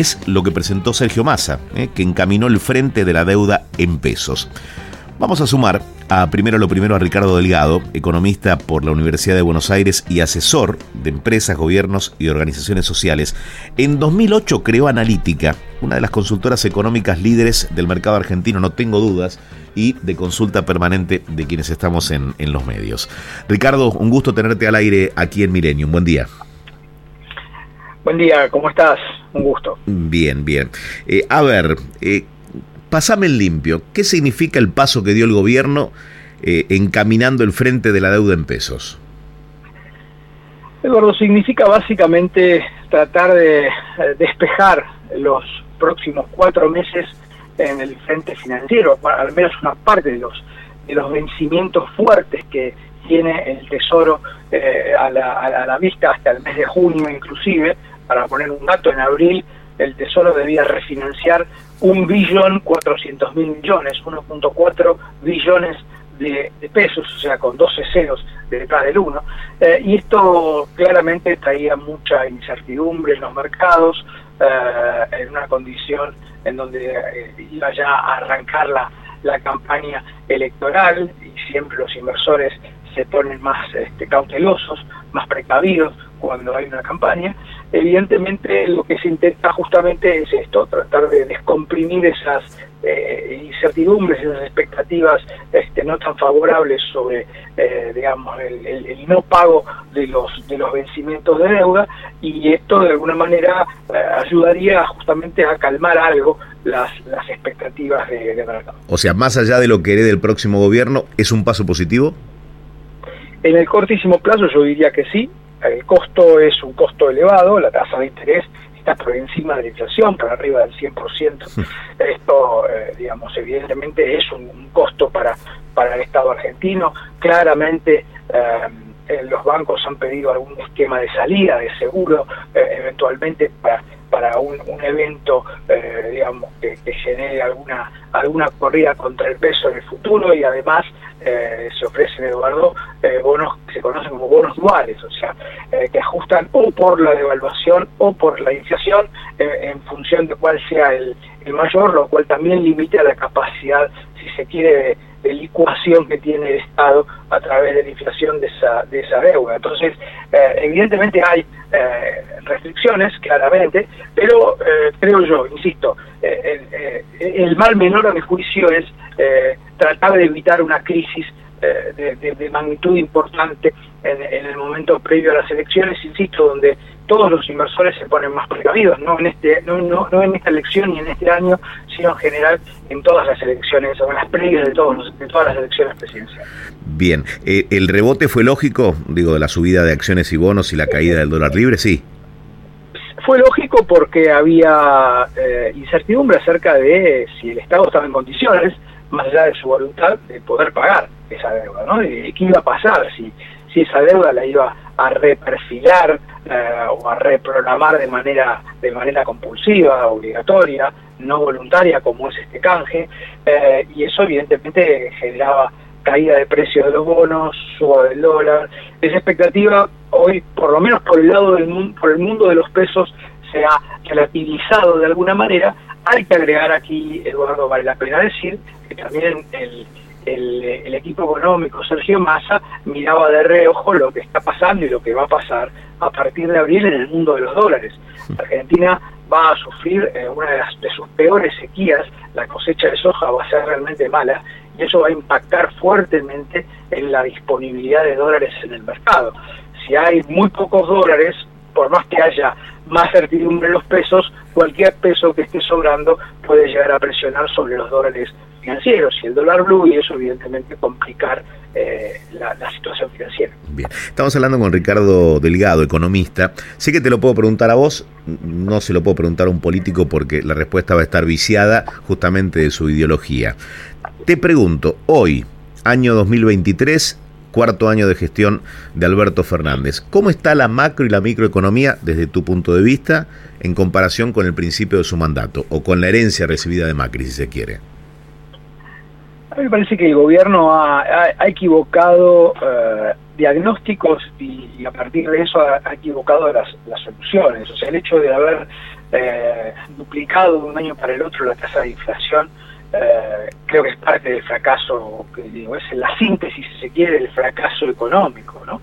es lo que presentó Sergio Massa, eh, que encaminó el frente de la deuda en pesos. Vamos a sumar a primero lo primero a Ricardo Delgado, economista por la Universidad de Buenos Aires y asesor de empresas, gobiernos y organizaciones sociales. En 2008 creó Analítica, una de las consultoras económicas líderes del mercado argentino, no tengo dudas, y de consulta permanente de quienes estamos en, los medios. Ricardo, un gusto tenerte al aire aquí en Milenio. Buen día. Buen día, ¿cómo estás? Un gusto. Bien, bien. Eh, a ver, eh, pasame el limpio. ¿Qué significa el paso que dio el gobierno eh, encaminando el frente de la deuda en pesos? Eduardo, significa básicamente tratar de eh, despejar los próximos cuatro meses en el frente financiero, al menos una parte de los, de los vencimientos fuertes que tiene el Tesoro eh, a, la, a la vista hasta el mes de junio inclusive, para poner un dato, en abril el Tesoro debía refinanciar un billón cuatrocientos mil millones, 1.4 billones de, pesos, o sea, con 12 ceros detrás del 1. Eh, y esto claramente traía mucha incertidumbre en los mercados, eh, en una condición en donde eh, iba ya a arrancar la, la campaña electoral y siempre los inversores se ponen más este, cautelosos, más precavidos cuando hay una campaña. Evidentemente lo que se intenta justamente es esto, tratar de descomprimir esas eh, incertidumbres, esas expectativas este, no tan favorables sobre, eh, digamos, el, no pago de los de los vencimientos de deuda y esto de alguna manera eh, ayudaría justamente a calmar algo las, las expectativas de, de mercado. O sea, más allá de lo que herede el próximo gobierno, ¿es un paso positivo? En el cortísimo plazo yo diría que sí, el costo es un costo elevado, la tasa de interés está por encima de la inflación, por arriba del 100%. Esto, eh, digamos, evidentemente es un, costo para, para el Estado argentino. Claramente eh, eh, los bancos han pedido algún esquema de salida, de seguro, eventualmente para para un, evento, eh, digamos, que, genere alguna alguna corrida contra el peso en el futuro y además eh, se ofrecen, Eduardo, eh, bonos que se conocen como bonos duales, o sea, que ajustan o por la devaluación o por la inflación en función de cuál sea el, el mayor, lo cual también limita la capacidad, si se quiere, de licuación que tiene el Estado a través de la inflación de esa, de esa deuda. Entonces, eh, evidentemente hay eh, restricciones, claramente, pero eh, creo yo, insisto, el, mal menor a mi juicio es tratar de evitar una crisis de, magnitud importante en, el momento previo a las elecciones, insisto, donde todos los inversores se ponen más precavidos, no en este, no, no, no en esta elección ni en este año, sino en general en todas las elecciones o en las previas de todos de todas las elecciones presidenciales. Bien, eh, el rebote fue lógico, digo, de la subida de acciones y bonos y la caída del dólar libre, sí. Fue lógico porque había eh, incertidumbre acerca de si el Estado estaba en condiciones, más allá de su voluntad, de poder pagar esa deuda, ¿no? Qué iba a pasar si si esa deuda la iba a reperfilar eh, o a reprogramar de manera de manera compulsiva, obligatoria, no voluntaria como es este canje, eh, y eso evidentemente generaba caída de precios de los bonos, suba del dólar. Esa expectativa hoy, por lo menos por el lado del mundo, por el mundo de los pesos, se ha relativizado de alguna manera. Hay que agregar aquí, Eduardo, vale la pena decir que también el el, equipo económico Sergio Massa miraba de reojo lo que está pasando y lo que va a pasar a partir de abril en el mundo de los dólares. Argentina va a sufrir eh, una de, las, de sus peores sequías, la cosecha de soja va a ser realmente mala y eso va a impactar fuertemente en la disponibilidad de dólares en el mercado. Si hay muy pocos dólares, por más que haya más certidumbre en los pesos, cualquier peso que esté sobrando puede llegar a presionar sobre los dólares financieros y el dólar blue y eso evidentemente complicar eh, la, situación financiera. Bien, estamos hablando con Ricardo Delgado, economista. Sé que te lo puedo preguntar a vos, no se lo puedo preguntar a un político porque la respuesta va a estar viciada justamente de su ideología. Te pregunto, hoy, año 2023, cuarto año de gestión de Alberto Fernández. ¿Cómo está la macro y la microeconomía desde tu punto de vista en comparación con el principio de su mandato o con la herencia recibida de Macri, si se quiere? A mí me parece que el gobierno ha, equivocado eh, diagnósticos y, a partir de eso ha, equivocado las, soluciones. O sea, el hecho de haber eh, duplicado de un año para el otro la tasa de inflación eh, creo que es parte del fracaso, que digo, es la síntesis, si se quiere, del fracaso económico. ¿no?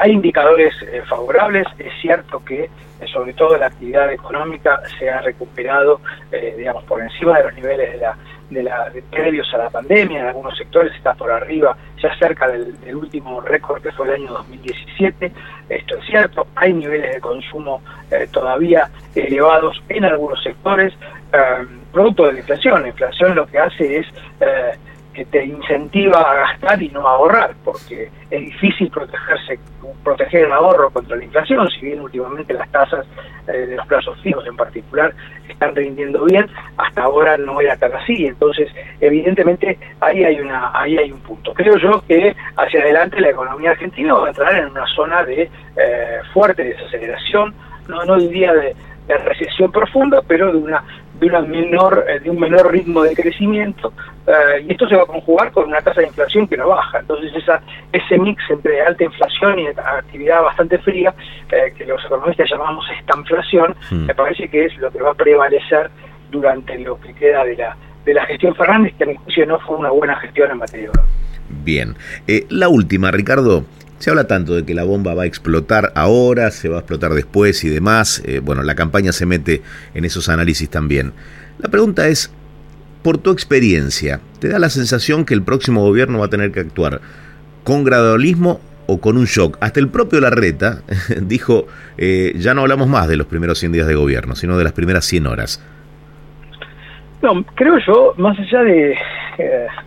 hay indicadores favorables, es cierto que sobre todo la actividad económica se ha recuperado, digamos, por encima de los niveles de la de, la, previos a la pandemia, en algunos sectores está por arriba, ya cerca del, último récord que fue el año 2017. Esto es cierto, hay niveles de consumo eh, todavía elevados en algunos sectores, eh, producto de la inflación. La inflación lo que hace es eh, que te incentiva a gastar y no a ahorrar, porque es difícil protegerse, proteger el ahorro contra la inflación, si bien últimamente las tasas eh, de los plazos fijos en particular están rindiendo bien, hasta ahora no era tan así, entonces evidentemente ahí hay una ahí hay un punto. Creo yo que hacia adelante la economía argentina va a entrar en una zona de eh, fuerte desaceleración, no no diría de de recesión profunda, pero de una de una menor eh, de un menor ritmo de crecimiento eh, y esto se va a conjugar con una tasa de inflación que no baja. Entonces esa ese mix entre alta inflación y actividad bastante fría eh, que los economistas llamamos esta inflación, hmm. me parece que es lo que va a prevalecer durante lo que queda de la de la gestión Fernández, que a mi juicio no fue una buena gestión en materia de Bien. la última, Ricardo. Se habla tanto de que la bomba va a explotar ahora, se va a explotar después y demás. Eh, bueno, la campaña se mete en esos análisis también. La pregunta es, por tu experiencia, ¿te da la sensación que el próximo gobierno va a tener que actuar con gradualismo o con un shock? Hasta el propio Larreta dijo, eh, ya no hablamos más de los primeros 100 días de gobierno, sino de las primeras 100 horas. No, creo yo, más allá de,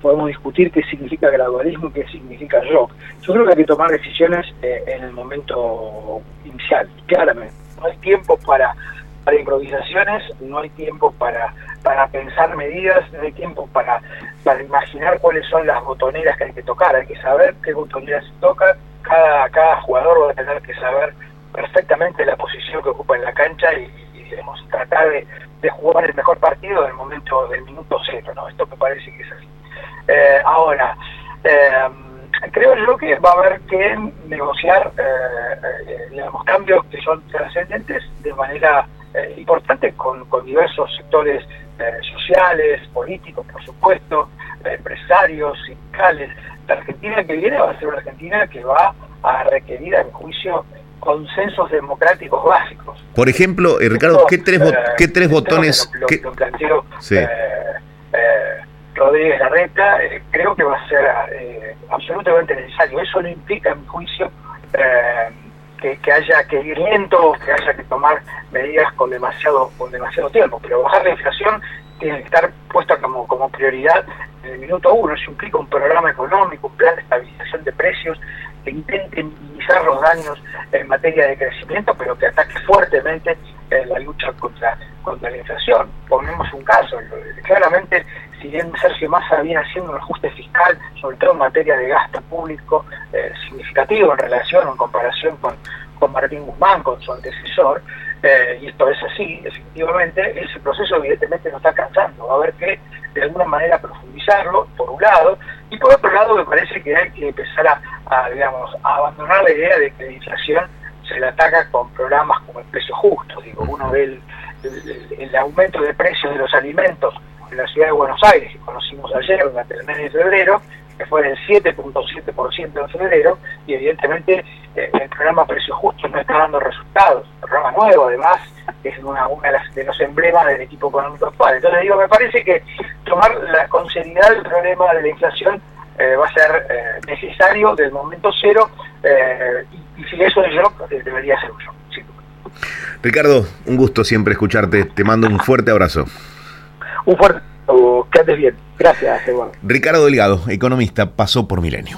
podemos discutir qué significa gradualismo y qué significa shock, yo creo que hay que tomar decisiones eh, en el momento inicial, claramente. No hay tiempo para, para improvisaciones, no hay tiempo para, para pensar medidas, no hay tiempo para, para imaginar cuáles son las botoneras que hay que tocar, hay que saber qué botoneras se tocan, cada, cada jugador va a tener que saber perfectamente la posición que ocupa en la cancha y, y tratar de de jugar el mejor partido del momento del minuto cero, ¿no? Esto me parece que es así. Eh, ahora, eh, creo yo que va a haber que negociar, eh, digamos, cambios que son trascendentes de manera importante con, con, diversos sectores sociales, políticos, por supuesto, empresarios, sindicales. La Argentina que viene va a ser una Argentina que va a requerir, a juicio, consensos democráticos básicos. Por ejemplo, eh, Ricardo, ¿qué tres, eh, ¿qué tres botones? Lo, que planteó eh, Rodríguez Larreta, creo que va a ser absolutamente necesario. Eso no implica, en mi juicio, que, que, haya que ir lento, que haya que tomar medidas con demasiado, con demasiado tiempo, pero bajar la inflación tiene que estar puesta como, como prioridad en el minuto uno. Eso implica un programa económico, un plan de estabilización de precios que intente minimizar los daños en materia de crecimiento, pero que ataque fuertemente en la lucha contra, la inflación. Ponemos un caso, claramente, si bien Sergio Massa viene haciendo un ajuste fiscal, sobre todo en materia de gasto público eh, significativo en relación o en comparación con, con Martín Guzmán, con su antecesor, eh, y esto es así, efectivamente, ese proceso evidentemente no está cansando. Va a haber que, de alguna manera, profundizarlo, por un lado, y por otro lado, me parece que hay que empezar a, digamos, a abandonar la idea de que la inflación se la ataca con programas como el precio justo. Digo, uno ve el, el, aumento de precios de los alimentos en la ciudad de Buenos Aires, que conocimos ayer durante el mes de febrero, que fue del 7.7% en febrero, y evidentemente eh, el programa Precio Justo no está dando resultados. El programa nuevo, además, es una, una de, los emblemas del equipo económico actual. Entonces, digo, me parece que tomar la, con seriedad el problema de la inflación eh, va a ser eh, necesario del momento cero, y, si eso es yo, debería ser yo. Ricardo, un gusto siempre escucharte. Te mando un fuerte abrazo. Un fuerte que andes bien. Gracias, Eduardo. Ricardo Delgado, economista, pasó por Milenio.